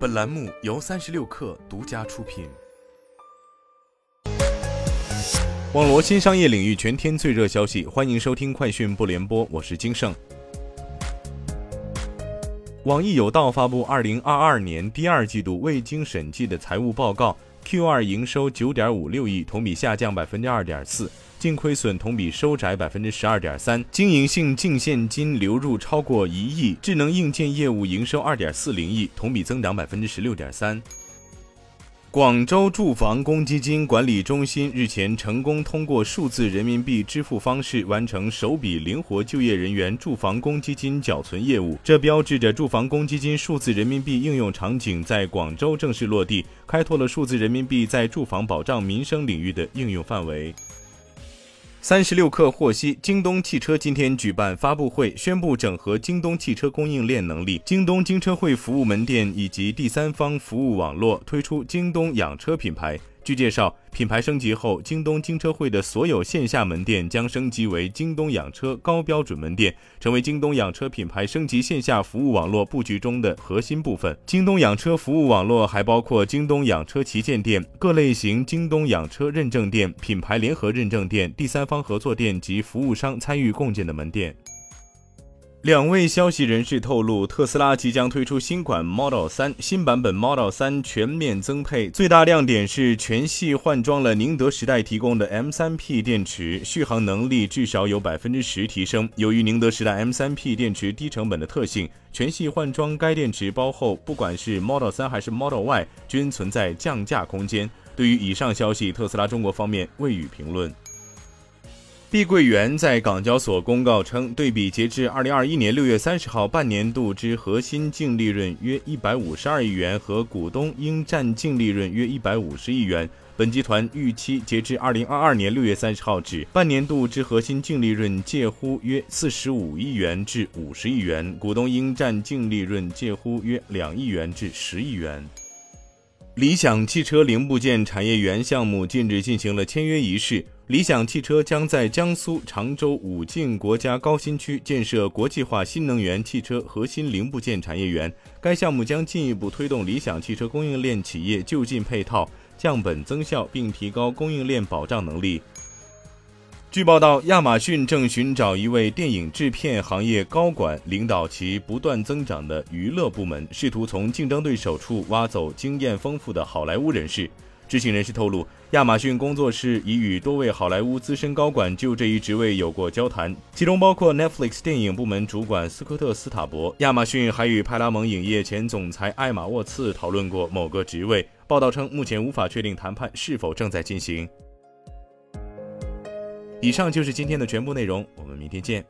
本栏目由三十六氪独家出品。网罗新商业领域全天最热消息，欢迎收听快讯不联播，我是金盛。网易有道发布二零二二年第二季度未经审计的财务报告，Q 二营收九点五六亿，同比下降百分之二点四。净亏损同比收窄百分之十二点三，经营性净现金流入超过一亿，智能硬件业务营收二点四零亿，同比增长百分之十六点三。广州住房公积金管理中心日前成功通过数字人民币支付方式完成首笔灵活就业人员住房公积金缴存业务，这标志着住房公积金数字人民币应用场景在广州正式落地，开拓了数字人民币在住房保障民生领域的应用范围。三十六氪获悉，京东汽车今天举办发布会，宣布整合京东汽车供应链能力、京东京车会服务门店以及第三方服务网络，推出京东养车品牌。据介绍，品牌升级后，京东京车会的所有线下门店将升级为京东养车高标准门店，成为京东养车品牌升级线下服务网络布局中的核心部分。京东养车服务网络还包括京东养车旗舰店、各类型京东养车认证店、品牌联合认证店、第三方合作店及服务商参与共建的门店。两位消息人士透露，特斯拉即将推出新款 Model 3，新版本 Model 3全面增配，最大亮点是全系换装了宁德时代提供的 M3P 电池，续航能力至少有百分之十提升。由于宁德时代 M3P 电池低成本的特性，全系换装该电池包后，不管是 Model 3还是 Model Y，均存在降价空间。对于以上消息，特斯拉中国方面未予评论。碧桂园在港交所公告称，对比截至二零二一年六月三十号半年度之核心净利润约一百五十二亿元和股东应占净利润约一百五十亿元，本集团预期截至二零二二年六月三十号止半年度之核心净利润介乎约四十五亿元至五十亿元，股东应占净利润介乎约两亿元至十亿元。理想汽车零部件产业园项目近日进行了签约仪式。理想汽车将在江苏常州武进国家高新区建设国际化新能源汽车核心零部件产业园。该项目将进一步推动理想汽车供应链企业就近配套、降本增效，并提高供应链保障能力。据报道，亚马逊正寻找一位电影制片行业高管，领导其不断增长的娱乐部门，试图从竞争对手处挖走经验丰富的好莱坞人士。知情人士透露，亚马逊工作室已与多位好莱坞资深高管就这一职位有过交谈，其中包括 Netflix 电影部门主管斯科特·斯塔伯。亚马逊还与派拉蒙影业前总裁艾玛·沃茨讨论过某个职位。报道称，目前无法确定谈判是否正在进行。以上就是今天的全部内容，我们明天见。